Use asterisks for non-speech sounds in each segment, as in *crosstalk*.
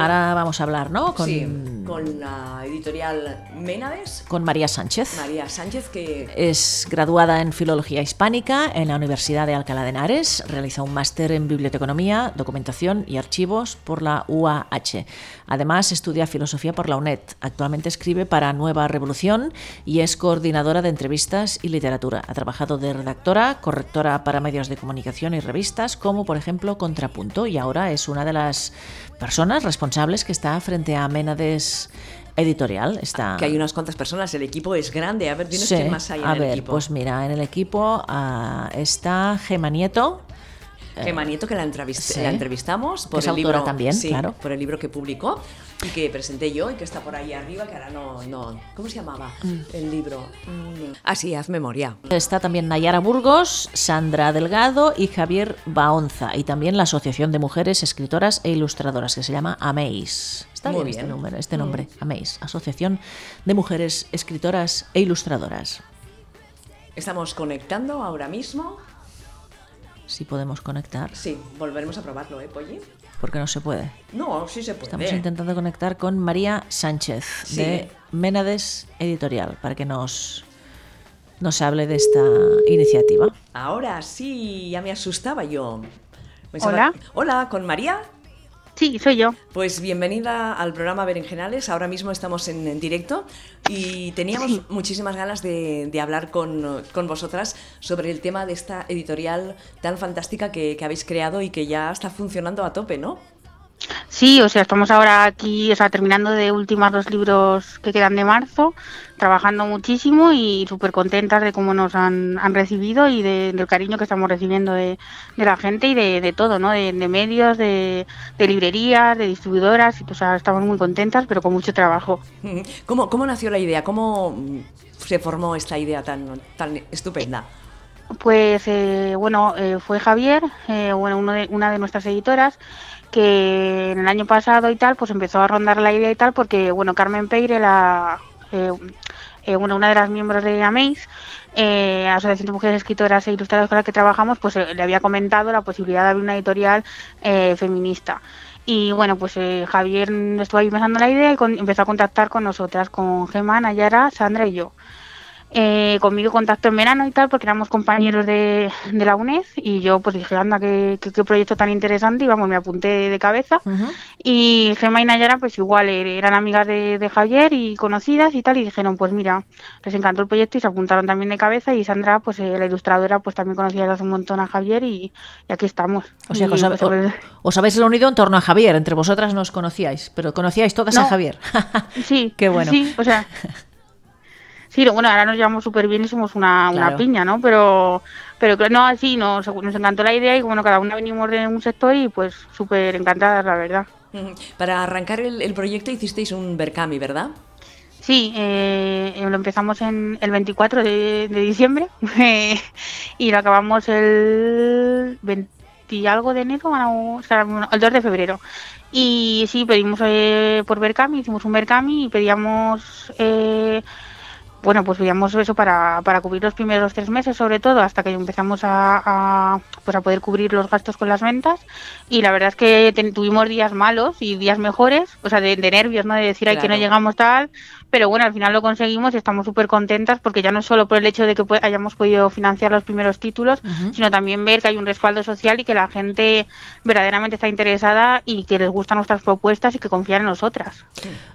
ahora vamos a hablar, ¿no? Con, sí, con la editorial Ménades. Con María Sánchez. María Sánchez, que es graduada en Filología Hispánica en la Universidad de Alcalá de Henares. Realiza un máster en Biblioteconomía, Documentación y Archivos por la UAH. Además, estudia Filosofía por la UNED. Actualmente escribe para Nueva Revolución y es coordinadora de entrevistas y literatura. Ha trabajado de redactora, correctora para medios de comunicación y revistas, como por ejemplo Contrapunto, y ahora es una de las personas responsables que está frente a Ménades editorial. Está... Que hay unas cuantas personas, el equipo es grande. A ver, dinos quién más hay en a el ver, equipo. Pues mira, en el equipo uh, está Gema Nieto. Gema Nieto, que la, entrevist sí. la entrevistamos por es el libro también, sí, claro. por el libro que publicó y que presenté yo y que está por ahí arriba, que ahora no, no ¿cómo se llamaba mm. el libro? Mm. Ah, sí, haz memoria. Está también Nayara Burgos, Sandra Delgado y Javier Baonza y también la Asociación de Mujeres Escritoras e Ilustradoras que se llama AMEIS. Está Muy bien, bien. este nombre, este nombre mm. AMEIS, Asociación de Mujeres Escritoras e Ilustradoras. Estamos conectando ahora mismo. Si podemos conectar. Sí, volveremos a probarlo, ¿eh, Polly? Porque no se puede. No, sí se puede. Estamos intentando conectar con María Sánchez Sí. de Ménades Editorial para que nos, nos hable de esta iniciativa. Ahora sí, ya me asustaba yo. Hola. Hola, ¿con María? Sí, soy yo. Pues bienvenida al programa Berenjenales. Ahora mismo estamos en, en directo y teníamos Sí. muchísimas ganas de, de hablar con, con vosotras sobre el tema de esta editorial tan fantástica que, que habéis creado y que ya está funcionando a tope, ¿no? Sí, o sea, estamos ahora aquí, o sea, terminando de ultimar los libros que quedan de marzo, trabajando muchísimo y súper contentas de cómo nos han, han recibido y de- del cariño que estamos recibiendo de, de la gente y de, de todo, ¿no? De, medios, de, librerías, de distribuidoras, y, o sea, estamos muy contentas, pero con mucho trabajo. *laughs* ¿Cómo, cómo nació la idea? ¿Cómo se formó esta idea tan, tan estupenda? Pues eh, bueno, eh, fue Javier, eh, bueno, uno de, una de nuestras editoras, que en el año pasado y tal, pues empezó a rondar la idea y tal, porque bueno, Carmen Peire, la, eh, eh, bueno, una de las miembros de AMEIS, eh, Asociación de Mujeres Escritoras e Ilustradoras con la que trabajamos, pues eh, le había comentado la posibilidad de abrir una editorial eh, feminista. Y bueno, pues eh, Javier estuvo ahí pensando la idea y empezó a contactar con nosotras, con Gemma, Nayara, Sandra y yo. Eh, conmigo contactó en verano y tal, porque éramos compañeros de, de la UNED y yo pues dije, anda, qué, qué, qué proyecto tan interesante y vamos, me apunté de cabeza. Y Gemma y Nayara pues igual eh, eran amigas de, de Javier y conocidas y tal y dijeron, pues mira, les encantó el proyecto y se apuntaron también de cabeza y Sandra, pues eh, la ilustradora, pues también conocía desde hace un montón a Javier y, y aquí estamos. O sea, que os, pues, habéis reunido en torno a Javier. Entre vosotras no os conocíais, pero conocíais todas a. Javier. *laughs* Sí, Qué bueno. Sí, o sea. *laughs* Sí, bueno, ahora nos llevamos súper bien y somos una, una piña, ¿no? Pero, pero no, así nos, nos encantó la idea y bueno, cada una venimos de un sector y pues súper encantadas, la verdad. Para arrancar el, el proyecto hicisteis un Berkami, ¿verdad? Sí, eh, lo empezamos en el 24 de, de diciembre *laughs* y lo acabamos el 20 y algo de enero, o sea, el 2 de febrero. Y sí, pedimos eh, por Berkami, hicimos un Berkami y pedíamos, eh, bueno, pues pedíamos eso para, para cubrir los primeros tres meses, sobre todo, hasta que empezamos a, a, pues a poder cubrir los gastos con las ventas. Y la verdad es que ten- tuvimos días malos y días mejores, o sea, de, de nervios, ¿no? De decir, ay, que no llegamos tal. Pero bueno, al final lo conseguimos y estamos súper contentas porque ya no solo por el hecho de que hayamos podido financiar los primeros títulos, sino también ver que hay un respaldo social y que la gente verdaderamente está interesada y que les gustan nuestras propuestas y que confían en nosotras.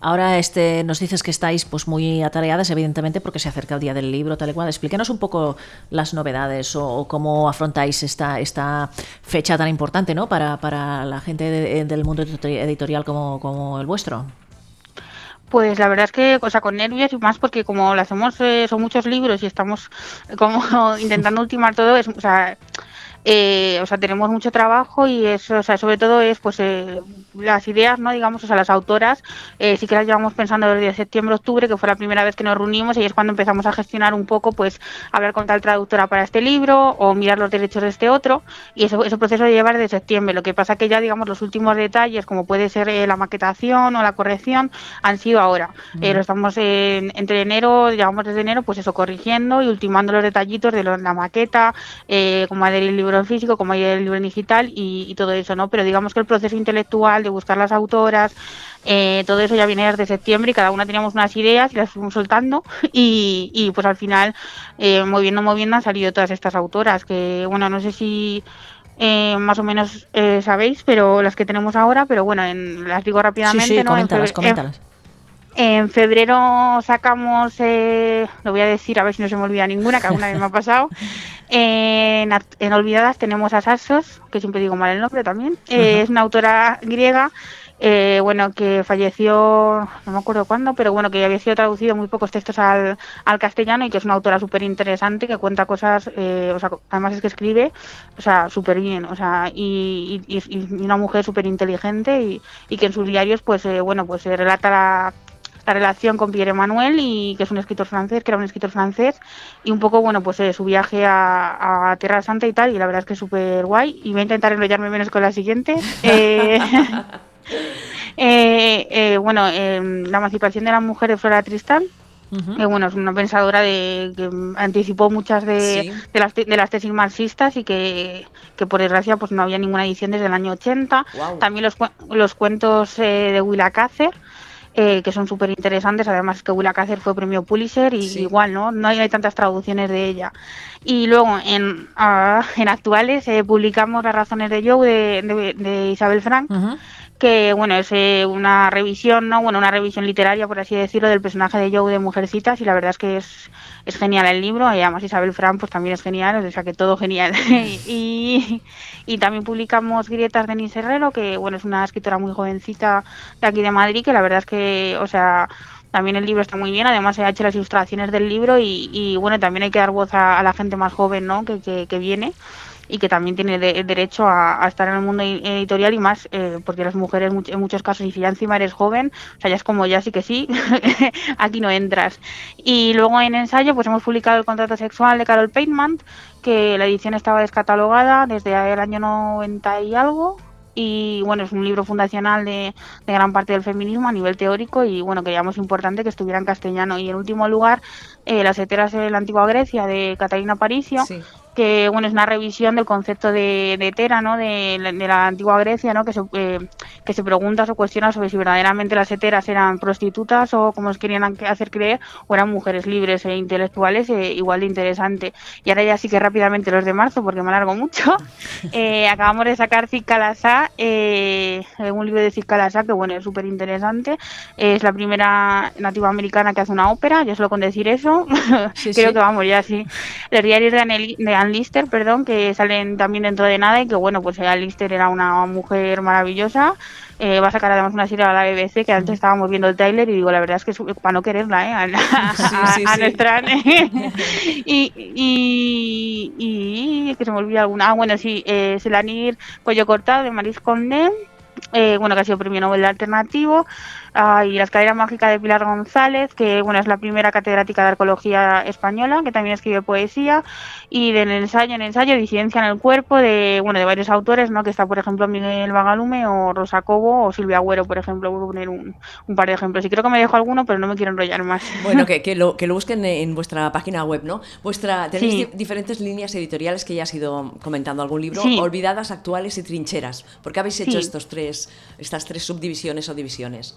Ahora este, nos dices que estáis pues muy atareadas, evidentemente, porque se acerca el día del libro, tal y cual. Explíquenos un poco las novedades o, cómo afrontáis esta, esta fecha tan importante ¿no? para, para la gente de- del mundo editori- editorial como, como el vuestro. Pues la verdad es que, o sea, con nervios y más porque como lo hacemos, eh, son muchos libros y estamos como *laughs* intentando ultimar todo, es, o sea, eh, o sea, tenemos mucho trabajo y eso, o sea, sobre todo es, pues, eh, las ideas, ¿no? Digamos, o sea, las autoras, eh, sí que las llevamos pensando desde septiembre, octubre, que fue la primera vez que nos reunimos y es cuando empezamos a gestionar un poco, pues, hablar con tal traductora para este libro o mirar los derechos de este otro y eso, ese proceso lleva desde septiembre. Lo que pasa que ya, digamos, los últimos detalles, como puede ser eh, la maquetación o la corrección, han sido ahora. Eh, lo estamos en- entre enero, llevamos desde enero, pues eso, corrigiendo y ultimando los detallitos de lo- la maqueta, eh, cómo adherir el libro libro físico como hay el libro digital y, todo eso, ¿no? Pero digamos que el proceso intelectual de buscar las autoras, eh, todo eso ya viene desde septiembre y cada una teníamos unas ideas y las fuimos soltando *laughs* y, y pues al final, eh, moviendo, moviendo han salido todas estas autoras que, bueno, no sé si eh, más o menos eh, sabéis, pero las que tenemos ahora, pero bueno, en, las digo rápidamente. Sí, sí, ¿no? coméntalas, coméntalas. En febrero sacamos, eh, lo voy a decir a ver si no se me olvida ninguna, que alguna vez me ha pasado. *laughs* en, Olvidadas tenemos a Sassos, que siempre digo mal el nombre también. es una autora griega eh, bueno, que falleció, no me acuerdo cuándo, pero bueno, que había sido traducido muy pocos textos al, al castellano y que es una autora súper interesante, que cuenta cosas, eh, o sea, además es que escribe, o sea, súper bien, o sea, y, una mujer súper inteligente y, y, que en sus diarios, pues, eh, bueno, pues se relata la, relación con Pierre Emmanuel y que es un escritor francés, que era un escritor francés y un poco, bueno, pues su viaje a, Tierra Santa y tal y la verdad es que es súper guay y voy a intentar enrollarme menos con la siguiente. *laughs* *laughs* Eh, eh, bueno, em, la emancipación de la mujer de Flora Tristán, que bueno, es una pensadora de, que anticipó muchas de, las, de las tesis marxistas y que, por desgracia pues no había ninguna edición desde el año 80. También los, los cuentos eh, de Willa Cácer, eh, que son súper interesantes. Además, que Willa Cácer fue premio Pulitzer y igual, ¿no? No hay, tantas traducciones de ella. Y luego, en, ah, *laughs* en actuales, publicamos Las razones de Joe de, de, Isabel Frank que bueno es eh, una revisión no bueno una revisión literaria por así decirlo del personaje de Joe de Mujercitas y la verdad es que es, es genial el libro y además Isabel Fran pues también es genial o sea que todo genial. *laughs* Y, y también publicamos Grietas de Nis Herrero que bueno es una escritora muy jovencita de aquí de Madrid que la verdad es que o sea también el libro está muy bien, además se ha hecho las ilustraciones del libro y, y bueno, también hay que dar voz a, la gente más joven ¿no? que, que, que viene y que también tiene derecho a, estar en el mundo editorial y más eh, porque las mujeres en muchos casos y si ya encima eres joven, o sea, ya es como ya sí que sí, *laughs* aquí no entras. Y luego en ensayo pues hemos publicado el contrato sexual de Carol Pateman, que la edición estaba descatalogada desde el año 90 y algo, y bueno, es un libro fundacional de, de, gran parte del feminismo a nivel teórico y bueno, creíamos importante que estuviera en castellano. Y en último lugar, eh, Las heteras de la antigua Grecia de Catalina Paricio, que bueno es una revisión del concepto de, de hetera, ¿no? De, la antigua Grecia, ¿no? Que se, eh, que se pregunta o cuestiona sobre si verdaderamente las heteras eran prostitutas o como os querían hacer creer o eran mujeres libres e intelectuales e igual de interesante. Y ahora ya sí que rápidamente los de marzo porque me alargo mucho. *laughs* Eh, acabamos de sacar Cicalasa, eh, un libro de Cicalasa que bueno es súper interesante. Es la primera nativa americana que hace una ópera, yo solo con decir eso *laughs* creo que vamos ya sí. Los diarios de, Anel, de Lister, perdón, que salen también dentro de nada y que bueno, pues Anne Lister era una mujer maravillosa. Eh, va a sacar además una serie a la BBC que antes estábamos viendo el trailer y digo la verdad es que para no quererla ¿eh? a, nuestra *laughs* y, y, y, que se me olvida alguna. Ah bueno sí eh, Selanir Cuello Cortado de Maris Condé eh, bueno, que ha sido premio Nobel Alternativo, ah, y La escalera mágica de Pilar González, que bueno, es la primera catedrática de arqueología española, que también escribe poesía, y del ensayo en ensayo, Disidencia en el cuerpo, de bueno, de varios autores, ¿no? que está por ejemplo Miguel Bagalume, o Rosa Cobo, o Silvia Agüero, por ejemplo, voy a poner un, par de ejemplos. Y creo que me dejo alguno, pero no me quiero enrollar más. Bueno, *laughs* que, que, lo, que lo busquen en vuestra página web, ¿no? Vuestra, tenéis diferentes líneas editoriales que ya has ido comentando algún libro, olvidadas, actuales y trincheras. ¿Por qué habéis hecho estos tres? estas tres subdivisiones o divisiones?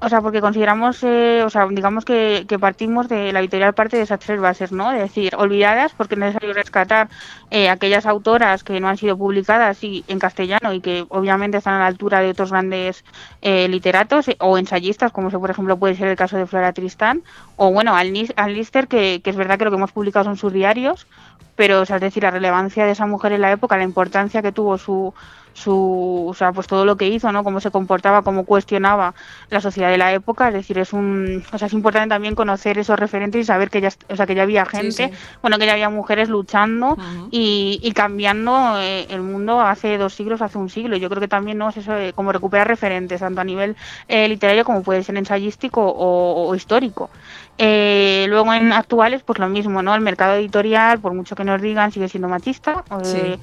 O sea, porque consideramos, eh, o sea, digamos que, partimos de la editorial parte de esas tres bases, ¿no? Es decir, olvidadas porque es necesario rescatar eh, aquellas autoras que no han sido publicadas y, en castellano y que obviamente están a la altura de otros grandes eh, literatos o ensayistas, como por ejemplo puede ser el caso de Flora Tristán, o bueno, Al, Lister, que, que, es verdad que lo que hemos publicado son sus diarios, pero, o sea, es decir, la relevancia de esa mujer en la época, la importancia que tuvo su, su, o sea, pues todo lo que hizo, ¿no? Cómo se comportaba, cómo cuestionaba la sociedad de la época, es decir, es un, o sea, es importante también conocer esos referentes y saber que ya, o sea, que ya había gente, bueno, que ya había mujeres luchando y, y, cambiando eh, el mundo hace dos siglos, hace un siglo. Yo creo que también, ¿no? Es eso, como recuperar referentes, tanto a nivel eh, literario como puede ser ensayístico o, histórico. Eh, luego en actuales, pues lo mismo, ¿no? El mercado editorial, por mucho que nos digan, sigue siendo machista. Eh,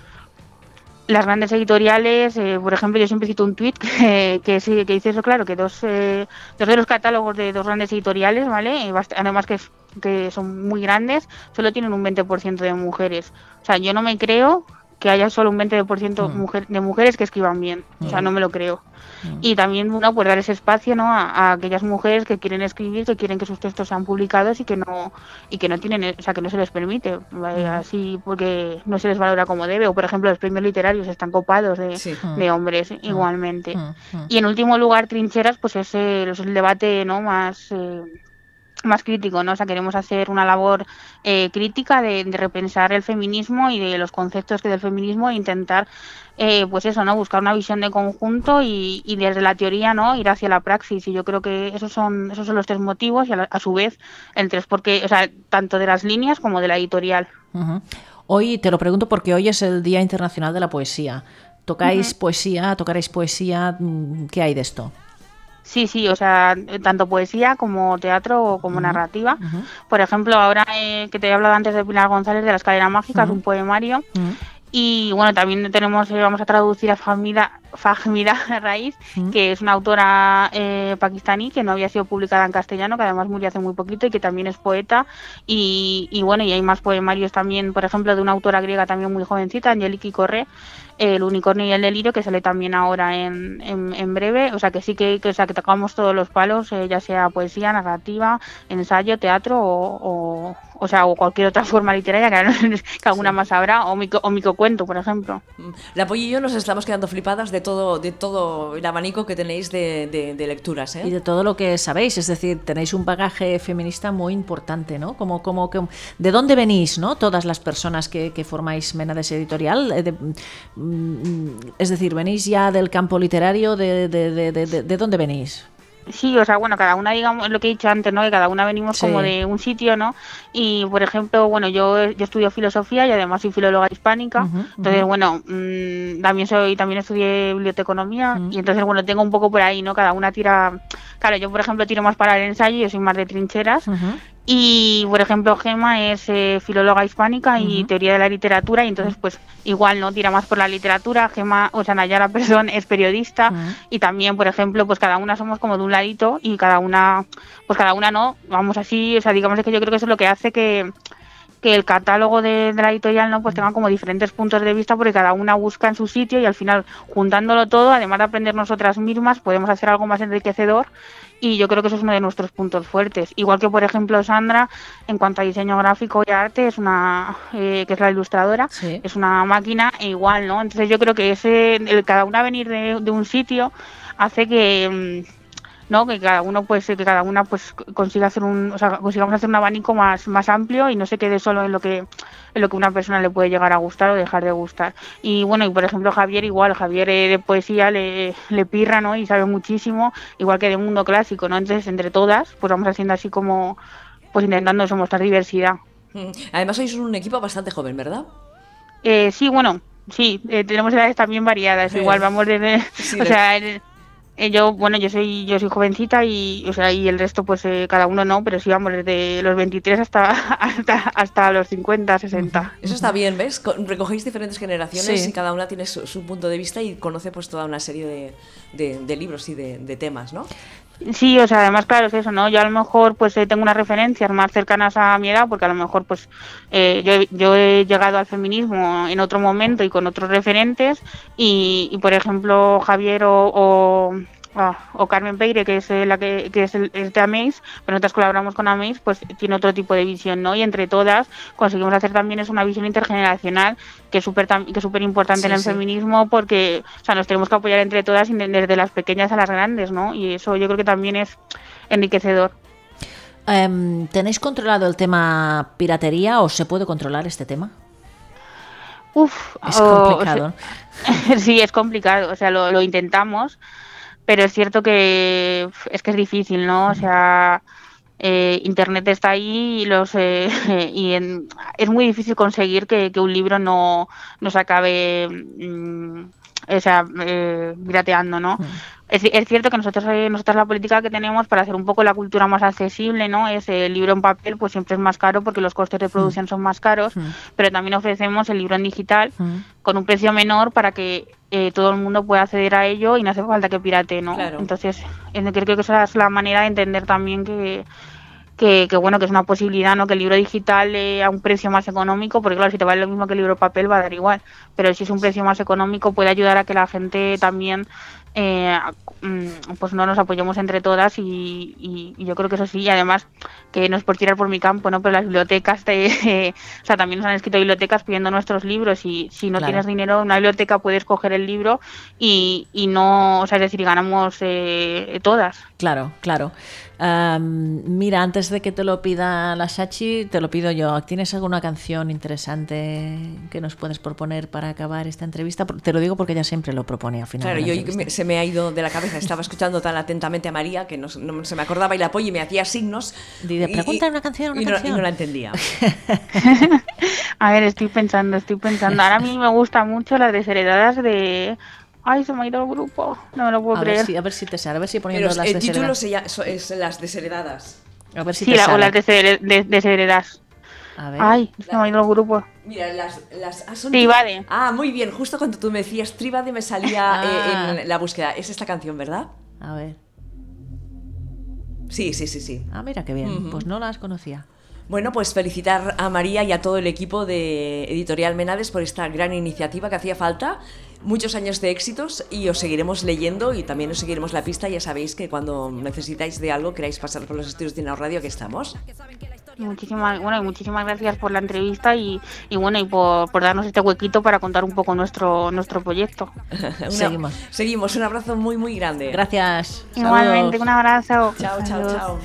las grandes editoriales, eh, por ejemplo, yo siempre cito un tweet que, *laughs* que, que dice eso, claro, que dos, eh, dos de los catálogos de dos grandes editoriales, ¿vale? Además que, que son muy grandes, solo tienen un 20% de mujeres. O sea, yo no me creo que haya solo un 20% mm. mujer, de mujeres que escriban bien. O sea, mm. no me lo creo. Mm. Y también, bueno, pues dar ese espacio, ¿no? A, aquellas mujeres que quieren escribir, que quieren que sus textos sean publicados y que no y que no tienen, o sea, que no se les permite, así porque no se les valora como debe. O, por ejemplo, los premios literarios están copados de, hombres igualmente. Y en último lugar, trincheras, pues es el, debate, ¿no? Más... Eh, más crítico, ¿no? O sea, queremos hacer una labor eh, crítica de, repensar el feminismo y de los conceptos que del feminismo e intentar, eh, pues eso, ¿no? Buscar una visión de conjunto y, desde la teoría, ¿no? Ir hacia la praxis. Y yo creo que esos son, esos son los tres motivos y a, su vez el tres porque, o sea, tanto de las líneas como de la editorial. Hoy te lo pregunto porque hoy es el Día Internacional de la Poesía. ¿Tocáis poesía? ¿Tocaréis poesía? Mm, ¿Qué hay de esto? Sí, sí, o sea, tanto poesía como teatro o como narrativa. Por ejemplo, ahora eh, que te he hablado antes de Pilar González de la escalera mágica, es un poemario. Y bueno, también tenemos, eh, vamos a traducir a Fahmida, Fahmida Raíz, que es una autora eh, pakistaní que no había sido publicada en castellano, que además murió hace muy poquito y que también es poeta. Y, y bueno, y hay más poemarios también, por ejemplo, de una autora griega también muy jovencita, Angeliki Corre, el unicornio y el delirio que sale también ahora en, en, breve o sea que sí que, que, o sea, que tocamos todos los palos eh, ya sea poesía narrativa ensayo teatro o, o, sea o cualquier otra *laughs* forma literaria que, alguna más habrá o mico, o cuento por ejemplo mm. la Polly y yo nos estamos quedando flipadas de todo de todo el abanico que tenéis de, de, lecturas ¿eh? y de todo lo que sabéis es decir tenéis un bagaje feminista muy importante no como como que de dónde venís no todas las personas que, que formáis Menades Editorial eh, Mm, es decir, ¿venís ya del campo literario? ¿De, de, de, de dónde venís? Sí, o sea, bueno, cada una, digamos, lo que he dicho antes, ¿no? Que cada una venimos como de un sitio, ¿no? Y, por ejemplo, bueno, yo, yo estudio filosofía y además soy filóloga hispánica. entonces, bueno, mmm, también soy, también estudié biblioteconomía y entonces, bueno, tengo un poco por ahí, ¿no? Cada una tira... Claro, yo, por ejemplo, tiro más para el ensayo, yo soy más de trincheras. Y, por ejemplo, Gema es eh, filóloga hispánica y teoría de la literatura, y entonces, pues, igual, ¿no? Tira más por la literatura. Gema, o sea, Nayara, *laughs* perdón, es periodista, y también, por ejemplo, pues cada una somos como de un ladito, y cada una, pues cada una no, vamos así, o sea, digamos que yo creo que eso es lo que hace que, que el catálogo de, la editorial no pues tenga como diferentes puntos de vista porque cada una busca en su sitio y al final juntándolo todo además de aprender nosotras mismas podemos hacer algo más enriquecedor y yo creo que eso es uno de nuestros puntos fuertes. Igual que por ejemplo Sandra en cuanto a diseño gráfico y arte es una eh, que es la ilustradora es una máquina e igual no entonces yo creo que ese el cada una venir de, de un sitio hace que mm, ¿no? Que cada uno pues que cada una pues consiga hacer un, o sea, consigamos hacer un abanico más, más amplio y no se quede solo en lo que en lo que una persona le puede llegar a gustar o dejar de gustar. Y bueno, y por ejemplo Javier igual, Javier eh, de poesía le, le pirra, ¿no? Y sabe muchísimo, igual que de mundo clásico, ¿no? Entonces, entre todas, pues vamos haciendo así como pues intentando mostrar diversidad. Mm. Además sois un equipo bastante joven, ¿verdad? Eh, sí, bueno, sí, eh, tenemos edades también variadas, igual vamos desde, *laughs* o sea, eh, yo, bueno, yo soy yo soy jovencita y, o sea, y el resto, pues eh, cada uno no, pero sí vamos desde los 23 hasta, *laughs* hasta, hasta los 50, 60. Eso está bien, ¿ves? Recogéis diferentes generaciones y cada una tiene su, punto de vista y conoce pues toda una serie de, de, libros y de, de, temas, ¿no? Sí, o sea, además, claro, es eso, ¿no? Yo a lo mejor pues eh, tengo unas referencias más cercanas a mi edad, porque a lo mejor pues eh, yo, yo, he llegado al feminismo en otro momento y con otros referentes, y, y por ejemplo Javier o, Ah, o Carmen Peire, que es eh, la que, que es, el, de Amaze, pero nosotros colaboramos con Amaze, pues tiene otro tipo de visión, ¿no? Y entre todas conseguimos hacer también es una visión intergeneracional que es súper que súper importante en el feminismo porque, o sea, nos tenemos que apoyar entre todas desde las pequeñas a las grandes, ¿no? Y eso yo creo que también es enriquecedor. Em, ¿Tenéis controlado el tema piratería o se puede controlar este tema? Uf, es complicado. *laughs* sí, es complicado. O sea, lo, lo intentamos pero es cierto que es que es difícil, ¿no? O sea, eh, Internet está ahí y, los, eh, *laughs* y es muy difícil conseguir que, un libro no, no se acabe mm, o sea, eh, pirateando, ¿no? Es, es, cierto que nosotros, eh, nosotros la política que tenemos para hacer un poco la cultura más accesible, ¿no? Es el libro en papel, pues siempre es más caro porque los costes de producción son más caros, pero también ofrecemos el libro en digital con un precio menor para que eh, todo el mundo pueda acceder a ello y no hace falta que pirate, ¿no? Entonces, creo que esa es la manera de entender también que que, bueno, que es una posibilidad, ¿no? Que el libro digital eh, a un precio más económico, porque claro, si te vale lo mismo que el libro papel va a dar igual, pero si es un precio más económico puede ayudar a que la gente también eh, mm, pues no nos apoyemos entre todas y, yo creo que eso sí, y además que no es por tirar por mi campo, ¿no? Pero las bibliotecas, de, *laughs* o sea, también nos han escrito bibliotecas pidiendo nuestros libros y si no tienes dinero, en una biblioteca puedes coger el libro y, y no, o sea, es decir, ganamos eh, todas. Claro, claro mira, antes de que te lo pida la Sachi, te lo pido yo. ¿Tienes alguna canción interesante que nos puedes proponer para acabar esta entrevista? Te lo digo porque ella siempre lo propone al final. Claro, yo se me ha ido de la cabeza. Estaba escuchando tan atentamente a María que no, se me acordaba y la apoyo y me hacía signos. Dice, pregunta una canción, una y, canción. No, y no la entendía. *laughs* *laughs* a ver, estoy pensando, estoy pensando. Ahora a mí me gusta mucho las desheredadas de Ay, se me ha ido el grupo. No me lo puedo a creer. Ver si, a ver si te sale, a ver si poniendo Pero las el título es Las desheredadas. A ver si sí, te la, sale. o las desheredadas. A ver. Ay, se me ha ido el grupo. Mira, las... las ah, son Tribade. Ah, muy bien. Justo cuando tú me decías Tribade me salía *laughs* Ah. eh, en la búsqueda. Es esta canción, ¿verdad? A ver. Sí, sí, sí, sí. Ah, mira qué bien. Pues no las conocía. Bueno, pues felicitar a María y a todo el equipo de Editorial Menades por esta gran iniciativa que hacía falta. Muchos años de éxitos y os seguiremos leyendo y también os seguiremos la pista. Ya sabéis que cuando necesitáis de algo, queráis pasar por los estudios de Inau Radio, que estamos. Y muchísimas, bueno, y muchísimas gracias por la entrevista y, y bueno, y por, por darnos este huequito para contar un poco nuestro, nuestro proyecto. *laughs* Una- Seguimos. Seguimos. Un abrazo muy, muy grande. Gracias. Igualmente, Saludos. un abrazo. Chao, chao, chao.